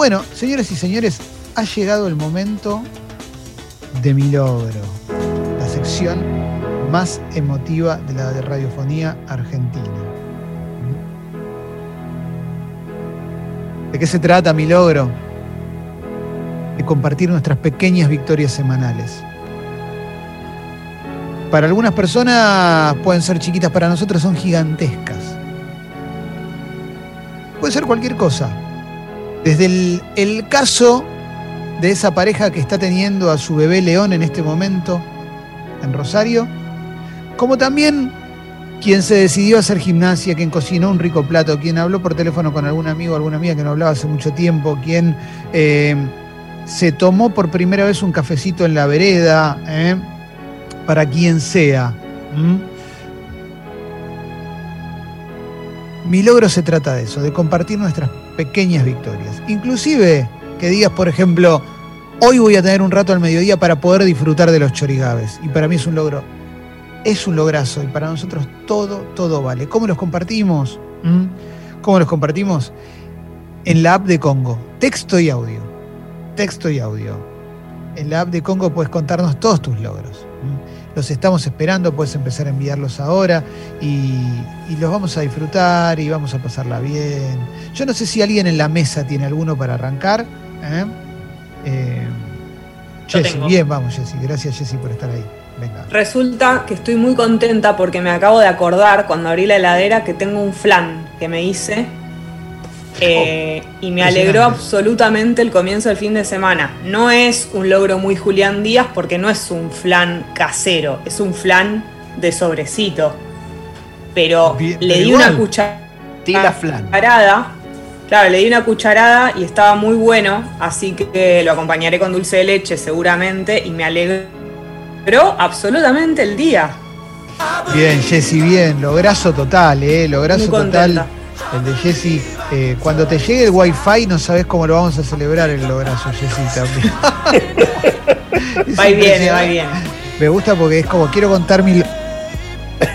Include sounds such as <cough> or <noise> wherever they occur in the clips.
Bueno, señoras y señores, ha llegado el momento de mi logro, la sección más emotiva de la radiofonía argentina. ¿De qué se trata mi logro? De compartir nuestras pequeñas victorias semanales. Para algunas personas pueden ser chiquitas, para nosotros son gigantescas. Puede ser cualquier cosa. Desde el, caso de esa pareja que está teniendo a su bebé León en este momento en Rosario, como también quien se decidió a hacer gimnasia, quien cocinó un rico plato, quien habló por teléfono con algún amigo o alguna amiga que no hablaba hace mucho tiempo, quien eh, se tomó por primera vez un cafecito en la vereda, ¿eh? para quien sea. Mi logro se trata de eso, de compartir nuestras pequeñas victorias. Inclusive que digas, por ejemplo, hoy voy a tener un rato al mediodía para poder disfrutar de los chorigaves. Y para mí es un logro, es un lograzo. Y para nosotros todo, todo vale. ¿Cómo los compartimos? ¿Mm? ¿Cómo los compartimos? En la app de Congo. Texto y audio. Texto y audio. En la app de Congo puedes contarnos todos tus logros. Los estamos esperando, puedes empezar a enviarlos ahora y, y, los vamos a disfrutar y vamos a pasarla bien. Yo no sé si alguien en la mesa tiene alguno para arrancar. ¿eh? Eh, Jessy, bien, vamos Jessy, gracias Jessy por estar ahí. Venga. Resulta que estoy muy contenta porque me acabo de acordar cuando abrí la heladera que tengo un flan que me hice eh, oh, y me alegró absolutamente el comienzo del fin de semana. No es un logro muy Julián Díaz porque no es un flan casero, es un flan de sobrecito. Pero bien, le di igual. una cucharada Claro, le di una cucharada y estaba muy bueno, así que lo acompañaré con dulce de leche seguramente y me alegró absolutamente el día. Bien, Jessy, bien, lograzo total, ¿eh? Lograzo total. El de Jessy, eh, cuando te llegue el wifi no sabes cómo lo vamos a celebrar el lograzo, Jessy, también. <laughs> va y viene, va y viene. Me gusta porque es como quiero contar mi...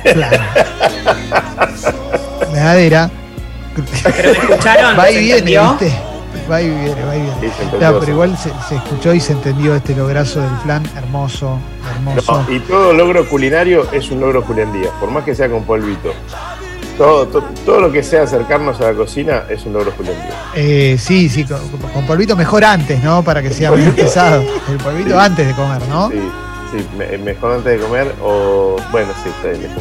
Claro. <laughs> Medadera pero me escucharon. Va y viene, ¿viste? Va y viene, va y viene. No, pero igual se, se, escuchó y se entendió este lograzo del plan. Hermoso, hermoso. No, y todo logro culinario es un logro Julián Díaz, por más que sea con polvito. Todo, todo, todo, lo que sea acercarnos a la cocina es un logro Julián. Eh, sí, sí, con, con, polvito mejor antes, ¿no? Para que sea menos pesado. <laughs> El polvito sí. antes de comer, ¿no? Sí, sí, me, mejor antes de comer o. Bueno, sí, está bien,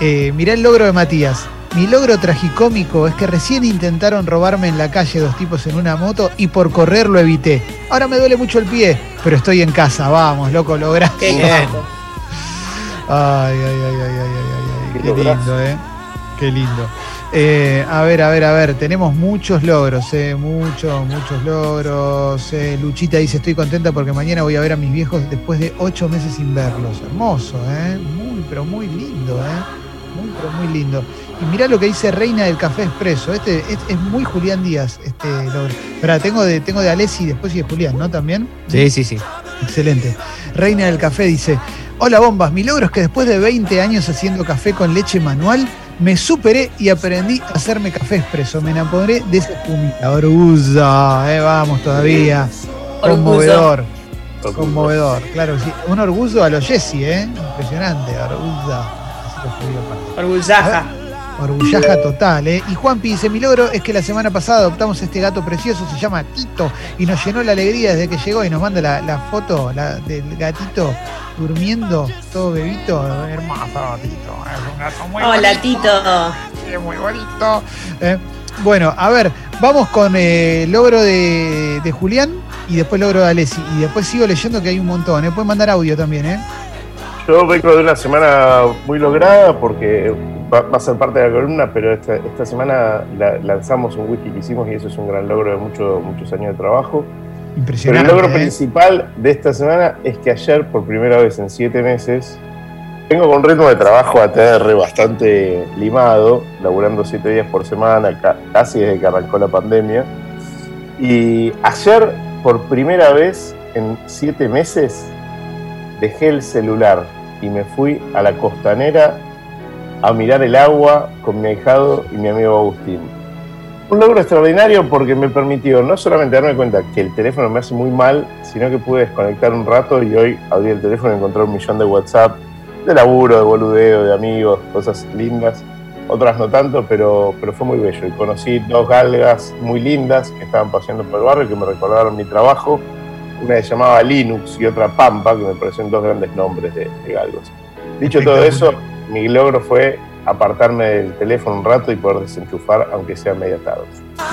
eh, mirá el logro de Matías. Mi logro tragicómico es que recién intentaron robarme en la calle dos tipos en una moto y por correr lo evité. Ahora me duele mucho el pie, pero estoy en casa. Vamos, loco, lograste. Qué Ay, ay, ay, ay, ay, ay, ay. Qué, lindo, ¿eh? Qué lindo. Eh, a ver, a ver, a ver, tenemos muchos logros, eh, muchos, muchos logros. Eh, Luchita dice, estoy contenta porque mañana voy a ver a mis viejos después de ocho meses sin verlos. Hermoso, ¿eh? Muy, pero muy lindo, ¿eh? Muy, pero muy lindo. Y mirá lo que dice Reina del Café Expreso. Este es, es muy Julián Díaz, este logro. Espera, tengo de, tengo de Alessi y después sigue Julián, ¿no? También. Sí, sí, sí. Excelente. Reina del Café dice: Hola bombas, mi logro es que después de 20 años haciendo café con leche manual, me superé y aprendí a hacerme café expreso. Me enamoré de esa espumita. Orgullo, eh, vamos todavía. Conmovedor. Conmovedor, claro. Sí. Un orgullo a los Jesse, ¿eh? Impresionante, orgullo. Orgullaja. Orgullaja total, ¿eh? Y Juanpi dice, mi logro es que la semana pasada adoptamos este gato precioso, se llama Tito, y nos llenó la alegría desde que llegó y nos manda la, la foto la, del gatito durmiendo, todo bebito. Hermoso, Tito. Es un gato muy Hola, bonito. Tito. Sí, muy bonito. Eh, bueno, a ver, vamos con eh, logro de, de, Julián y después logro de Alessi. Y después sigo leyendo que hay un montón, ¿eh? Pueden mandar audio también, ¿eh? Yo vengo de una semana muy lograda porque va, va a ser parte de la columna, pero esta, esta semana la, lanzamos un whisky que hicimos y eso es un gran logro de mucho, muchos años de trabajo. Impresionante. Pero el logro ¿eh? principal de esta semana es que ayer, por primera vez en siete meses, vengo con un ritmo de trabajo ATR bastante limado, laburando siete días por semana, ca casi desde que arrancó la pandemia. Y ayer, por primera vez en siete meses, dejé el celular y me fui a la costanera a mirar el agua con mi ahijado y mi amigo Agustín. Un logro extraordinario porque me permitió no solamente darme cuenta que el teléfono me hace muy mal, sino que pude desconectar un rato y hoy abrí el teléfono y encontré un millón de WhatsApp, de laburo, de boludeo, de amigos, cosas lindas. Otras no tanto, pero, pero fue muy bello. Y conocí dos galgas muy lindas que estaban paseando por el barrio que me recordaron mi trabajo. Una se llamaba Linux y otra Pampa, que me parecen dos grandes nombres de, de galgos. Dicho todo eso, mi logro fue apartarme del teléfono un rato y poder desenchufar, aunque sea media tarde.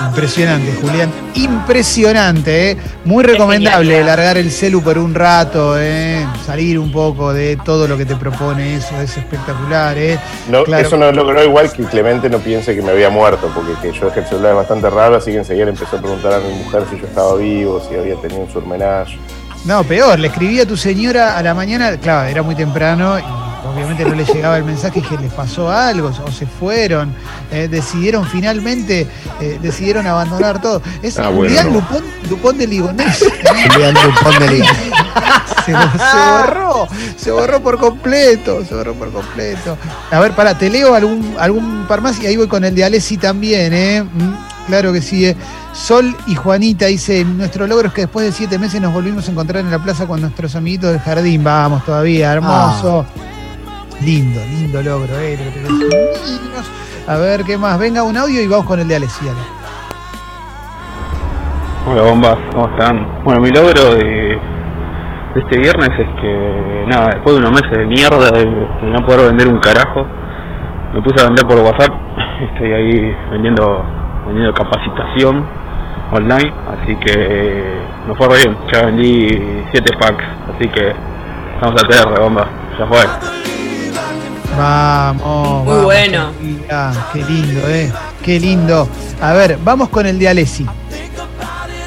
Impresionante, Julián. Impresionante, ¿eh? Muy recomendable largar el celu por un rato, ¿eh? salir un poco de todo lo que te propone eso, es espectacular. ¿eh? No, Eso no logró igual que Clemente no piense que me había muerto, porque que yo dejé el celular bastante raro, así que enseguida le empezó a preguntar a mi mujer si yo estaba vivo, si había tenido un surmenage. No, peor, le escribí a tu señora a la mañana, claro, era muy temprano y obviamente no le llegaba el mensaje que les pasó algo o se fueron, eh, decidieron finalmente, eh, decidieron abandonar todo. Es Ah, Julián bueno. Lupón, Dupont de Ligonés. Julián Dupont de Liga. <laughs> se, se borró, se borró por completo, se borró por completo. A ver, para, te leo algún, algún par más y ahí voy con el de Alessi también, ¿eh? Mm, Claro que sí. eh. Sol y Juanita dice, nuestro logro es que después de siete meses nos volvimos a encontrar en la plaza con nuestros amiguitos del jardín. Vamos todavía, hermoso. Lindo, lindo logro, eh. A ver, ¿qué más? Venga un audio y vamos con el de Alessi. dale. Hola bombas, ¿cómo están? Bueno, mi logro de, este viernes es que, nada, después de unos meses de mierda, de, no poder vender un carajo, me puse a vender por WhatsApp, <laughs> estoy ahí vendiendo, vendiendo capacitación online, así que me fue re bien, ya vendí 7 packs, así que vamos a TR, bomba, ya fue. Vamos. Muy vamos, bueno. Sofía, Qué lindo, eh. Qué lindo. A ver, vamos con el de Alessi.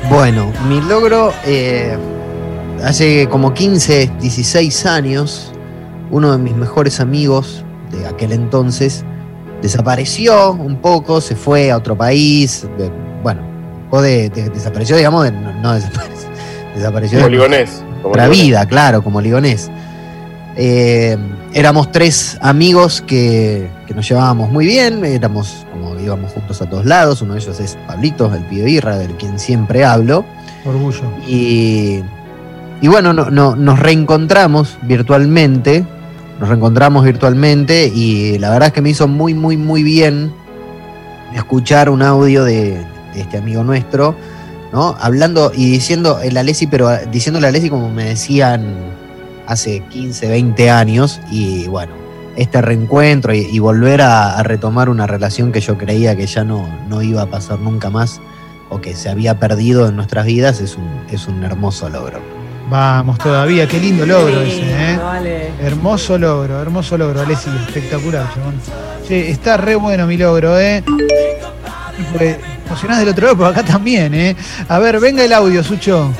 Bueno, mi logro, eh, hace como 15, 16 años, uno de mis mejores amigos de aquel entonces desapareció un poco, se fue a otro país, de- bueno, o de, de- desapareció, digamos, de- no, no <laughs> desapareció, desapareció Como ligonés. Como la ligonés. vida, claro, como ligonés. Eh, éramos tres amigos que, que nos llevábamos muy bien, éramos como íbamos juntos a todos lados, uno de ellos es Pablito, el pibe birra, del quien siempre hablo. Orgullo. Y, y bueno, no, no- nos reencontramos virtualmente. Nos reencontramos virtualmente y la verdad es que me hizo muy, muy, muy bien escuchar un audio de, de este amigo nuestro, ¿no? Hablando y diciendo el Alessi, pero diciéndole a Alessi como me decían hace 15, 20 años. Y bueno, este reencuentro y, y volver a, a retomar una relación que yo creía que ya no, no iba a pasar nunca más o que se había perdido en nuestras vidas es un, es un hermoso logro. Vamos todavía, qué lindo logro Qué ese, ¿eh? vale. Hermoso logro, hermoso logro, Alessi, espectacular, chabón. Che, está re bueno mi logro, ¿eh? Emocionás del otro lado, pero acá también, ¿eh? A ver, venga el audio, Sucho.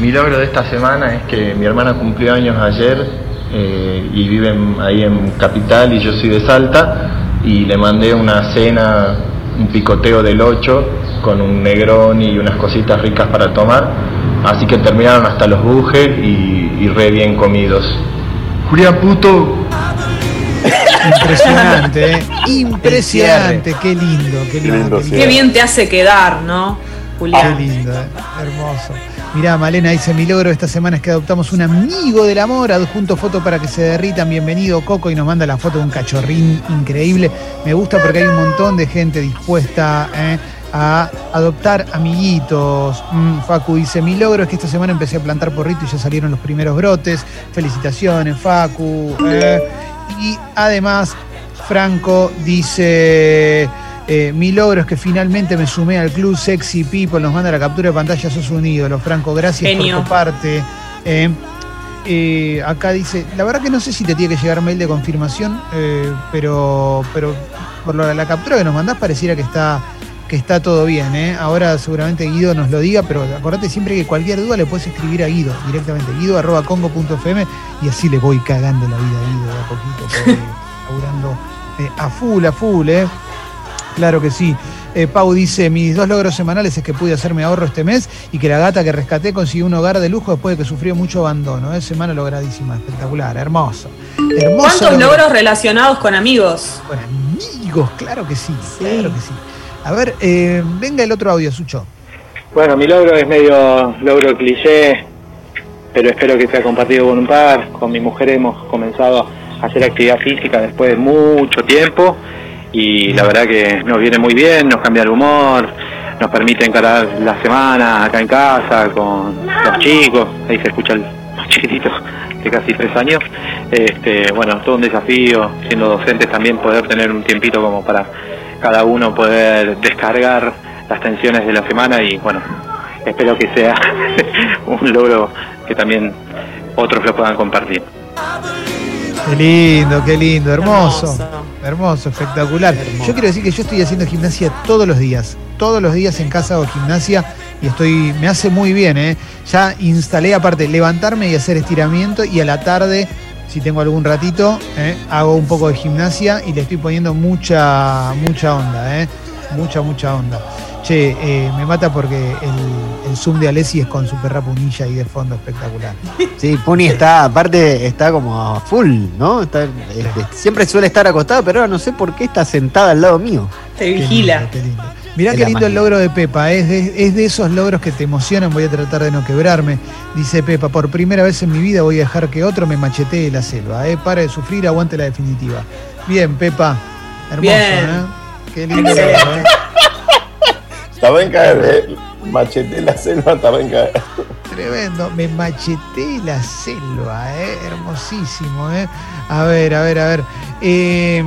Mi logro de esta semana es que mi hermana cumplió años ayer eh, y vive en- ahí en Capital y yo soy de Salta y le mandé una cena, un picoteo del 8 con un negrón y unas cositas ricas para tomar. Así que terminaron hasta los bujes y, y re bien comidos. Julián puto. Impresionante, ¿eh? <laughs> Impresionante, qué lindo, qué lindo. lindo qué. Qué bien te hace quedar, ¿no, Qué Julián? lindo, eh. hermoso. Mirá, Malena dice, mi logro de esta semana es que adoptamos un amigo del amor, adjunto foto para que se derritan, bienvenido Coco, y nos manda la foto de un cachorrín increíble. Me gusta porque hay un montón de gente dispuesta eh, a adoptar amiguitos. Mm, Facu dice, mi logro es que esta semana empecé a plantar porrito y ya salieron los primeros brotes. Felicitaciones, Facu. eh. Y además, Franco dice... Eh, mi logro es que finalmente me sumé al club Sexy People. Nos manda la captura de pantalla. Sos un ídolo, Franco. Gracias Genio. por tu parte. Eh, eh, acá dice: La verdad que no sé si te tiene que llegar mail de confirmación, eh, pero, pero por lo- la captura que nos mandás pareciera que está, que está todo bien. Ahora seguramente Guido nos lo diga, pero acordate siempre que cualquier duda le puedes escribir a Guido directamente. Guido.congo.fm y así le voy cagando la vida a Guido de a poquito. <laughs> laburando a full, a full. ¿eh? Claro que sí. Eh, Pau dice, mis dos logros semanales es que pude hacerme ahorro este mes y que la gata que rescaté consiguió un hogar de lujo después de que sufrió mucho abandono. Es semana logradísima, espectacular, hermoso. hermoso ¿Cuántos logro. logros relacionados con amigos? Con amigos, claro que sí, claro que sí. A ver, eh, venga el otro audio, Sucho. Bueno, mi logro es medio logro cliché, pero espero que sea compartido con un par. Con mi mujer hemos comenzado a hacer actividad física después de mucho tiempo y la verdad que nos viene muy bien, nos cambia el humor, nos permite encarar la semana acá en casa con los chicos, ahí se escucha el <laughs> chiquitito de casi tres años. Este, bueno, todo un desafío, siendo docentes también poder tener un tiempito como para cada uno poder descargar las tensiones de la semana y bueno, espero que sea <laughs> un logro que también otros lo puedan compartir. Qué lindo, qué lindo, hermoso. Hermoso. Hermoso, espectacular. Yo quiero decir que yo estoy haciendo gimnasia todos los días. Todos los días en casa hago gimnasia y estoy, me hace muy bien, ¿eh? Ya instalé aparte levantarme y hacer estiramiento y a la tarde, si tengo algún ratito, ¿eh? hago un poco de gimnasia y le estoy poniendo mucha, mucha onda, ¿eh? Mucha, mucha onda. Che, eh, me mata porque el, el zoom de Alessi es con su perra punilla ahí de fondo espectacular. Sí, Puni está, aparte, está como a full, ¿no? Está, este, siempre suele estar acostada, pero ahora no sé por qué está sentada al lado mío. Te Qué vigila. lindo, qué lindo. Mirá qué lindo el logro de Pepa, es de, es de esos logros que te emocionan, voy a tratar de no quebrarme. Dice Pepa, por primera vez en mi vida voy a dejar que otro me machetee la selva, ¿eh? para de sufrir, aguante la definitiva. Bien, Pepa, hermoso, Bien. ¿eh? Qué lindo ¿eh? Estaba en caer, eh. Macheté la selva, estaba en caer. Tremendo, me macheteé la selva, ¿eh? hermosísimo. ¿eh? A ver, a ver, a ver. Eh,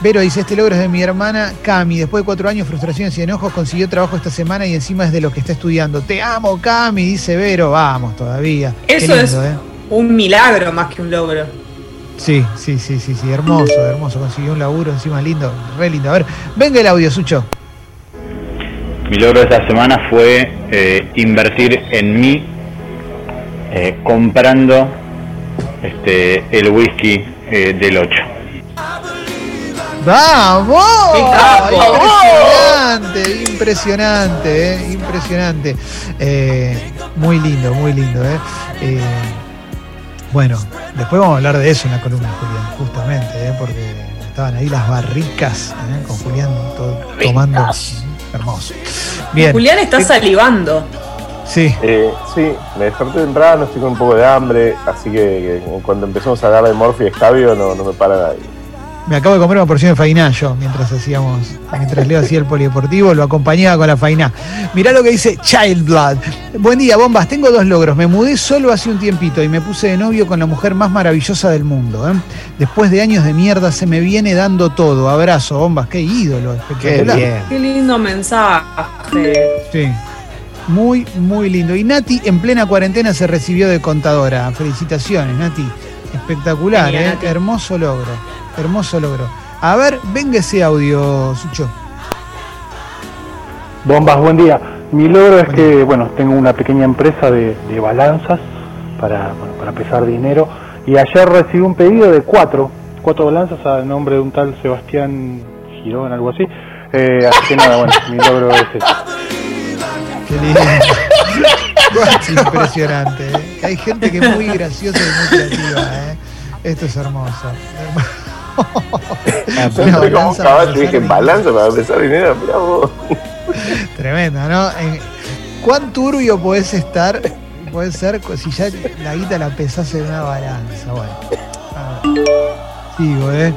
Vero dice, este logro es de mi hermana Cami. Después de cuatro años, frustraciones y enojos, consiguió trabajo esta semana y encima es de lo que está estudiando. Te amo, Cami, dice Vero. Vamos todavía. Eso es- ¿eh? Un milagro más que un logro. Sí, sí, sí, sí, sí, hermoso, hermoso. Consiguió un laburo encima lindo, re lindo. A ver, venga el audio, Sucho. Mi logro de esta semana fue eh, invertir en mí eh, comprando este, el whisky eh, del 8. ¡Vamos! Impresionante, impresionante, eh, impresionante. Eh, muy lindo, muy lindo. Eh. Bueno, después vamos a hablar de eso en la columna, Julián, justamente, eh, porque estaban ahí las barricas eh, con Julián to- tomando. Hermoso. Bien. Julián está salivando. Sí, Eh, sí, me desperté temprano, estoy con un poco de hambre, así que, que cuando empezamos a hablar de Morphy y Escabio no, no me para nadie. Me acabo de comer una porción de fainá yo mientras hacíamos, mientras Leo hacía el polideportivo, lo acompañaba con la fainá. Mirá lo que dice Child Blood. Buen día, bombas. Tengo dos logros. Me mudé solo hace un tiempito y me puse de novio con la mujer más maravillosa del mundo. ¿eh? Después de años de mierda se me viene dando todo. Abrazo, bombas. Qué ídolo, Qué espectacular. bien. Qué lindo mensaje. Sí. Muy, muy lindo. Y Nati en plena cuarentena se recibió de contadora. Felicitaciones, Nati. Espectacular, ¿eh? Hermoso logro. Hermoso logro. A ver, venga ese audio, Sucho. Bombas, buen día. Mi logro es que, bueno, tengo una pequeña empresa de, de balanzas para, bueno, para pesar dinero y ayer recibí un pedido de cuatro, cuatro balanzas a nombre de un tal Sebastián Girón, algo así. Eh, así que nada, bueno, mi logro es ese. Qué lindo. Es impresionante. ¿eh? Hay gente que es muy graciosa y muy creativa. ¿eh? Esto es hermoso. Yo Una como un caballo dije, balanza para pesar dinero, mirá vos. Tremendo, ¿no? ¿Cuán turbio podés estar? Puede ser si ya la guita la pesás en una balanza. Bueno. A ver. Sigo, ¿eh?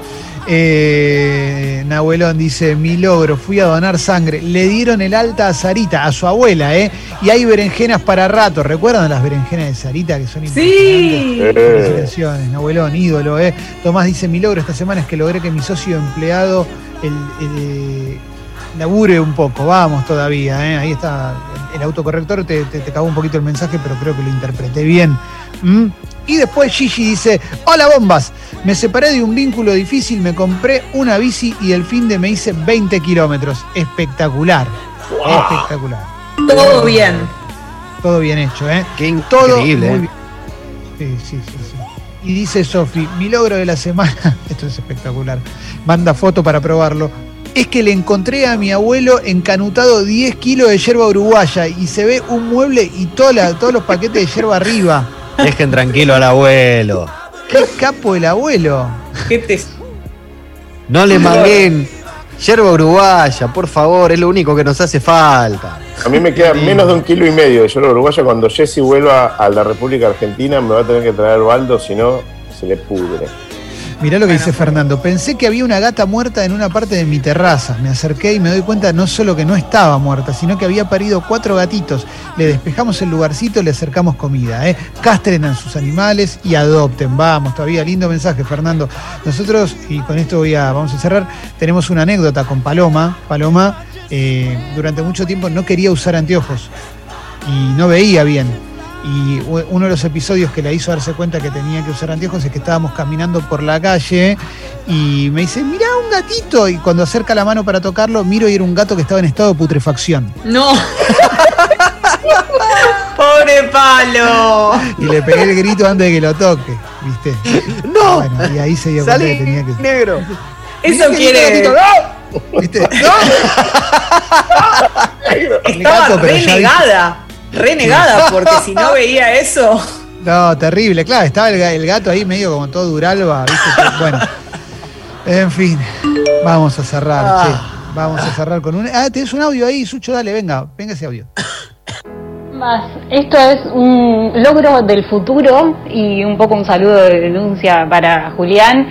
Eh, Nahuelón dice, mi logro, fui a donar sangre. Le dieron el alta a Sarita, a su abuela, ¿eh? Y hay berenjenas para rato. ¿Recuerdan las berenjenas de Sarita que son impresionantes? Sí. Felicitaciones, Nahuelón, ídolo, ¿eh? Tomás dice, mi logro esta semana es que logré que mi socio empleado el, el, labure un poco. Vamos todavía, ¿eh? Ahí está. El autocorrector te, te, te cagó un poquito el mensaje, pero creo que lo interpreté bien. ¿Mm? Y después Gigi dice, hola bombas, me separé de un vínculo difícil, me compré una bici y el fin de me hice 20 kilómetros. Espectacular. Espectacular. Todo bien. Todo bien hecho, ¿eh? Qué Todo increíble. muy ¿eh? bien. Sí, sí, sí, sí. Y dice Sofi, mi logro de la semana, <laughs> esto es espectacular, manda foto para probarlo. Es que le encontré a mi abuelo encanutado 10 kilos de yerba uruguaya y se ve un mueble y toda la- todos los paquetes de yerba arriba. Dejen tranquilo al abuelo. ¡Qué capo el abuelo! ¿Qué te- No le maguen. Yerba uruguaya, por favor, es lo único que nos hace falta. A mí me queda menos de un kilo y medio de yerba uruguaya. Cuando Jesse vuelva a la República Argentina me va a tener que traer baldo, si no, se le pudre. Mirá lo que dice Fernando. Pensé que había una gata muerta en una parte de mi terraza. Me acerqué y me doy cuenta no solo que no estaba muerta, sino que había parido cuatro gatitos. Le despejamos el lugarcito, le acercamos comida. ¿eh? Castren a sus animales y adopten. Vamos, todavía lindo mensaje, Fernando. Nosotros, y con esto voy a, vamos a cerrar, tenemos una anécdota con Paloma. Paloma eh, durante mucho tiempo no quería usar anteojos y no veía bien. Y uno de los episodios que la hizo darse cuenta que tenía que usar anteojos es que estábamos caminando por la calle y me dice, mirá un gatito. Y cuando acerca la mano para tocarlo, miro y era un gato que estaba en estado de putrefacción. No. <laughs> Pobre palo. Y le pegué el grito antes de que lo toque, ¿viste? ¡No! Bueno, y ahí se dio cuenta que tenía que. negro. Eso quiere. ¿Viste? <laughs> El Estaba gato, pero ya renegada. Renegada, porque si no veía eso. No, terrible, claro, estaba el, ga- el gato ahí medio como todo duralba, Bueno, en fin, vamos a cerrar, Ah. che. Vamos a cerrar con un. Ah, tenés un audio ahí, Sucho, dale, venga, venga ese audio. Más, esto es un logro del futuro y un poco un saludo de denuncia para Julián.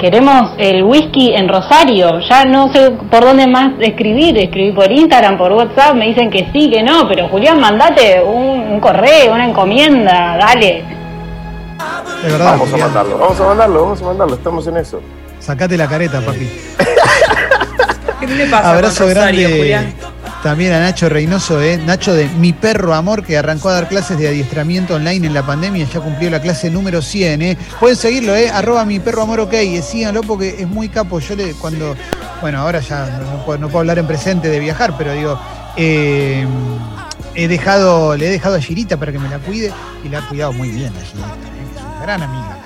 Queremos el whisky en Rosario. Ya no sé por dónde más escribir. Escribí por Instagram, por WhatsApp. Me dicen que sí, que no. Pero Julián, mandate un, un correo, una encomienda. Dale. De verdad, Vamos a mandarlo, vamos a mandarlo, vamos a mandarlo, estamos en eso. sacate la careta, papi. ¿Qué le pasa Abrazo con Rosario, grande Julián? También a Nacho Reynoso, ¿eh? Nacho de Mi Perro Amor, que arrancó a dar clases de adiestramiento online en la pandemia, ya cumplió la clase número 100, ¿eh? Pueden seguirlo, ¿eh? Arroba Mi Perro Amor, ok, porque es muy capo. Yo le, cuando, bueno, ahora ya no, no puedo, no puedo hablar en presente de viajar, pero digo, eh, he dejado, le he dejado a Girita para que me la cuide y la ha cuidado muy bien a Girita, ¿eh? es una gran amiga.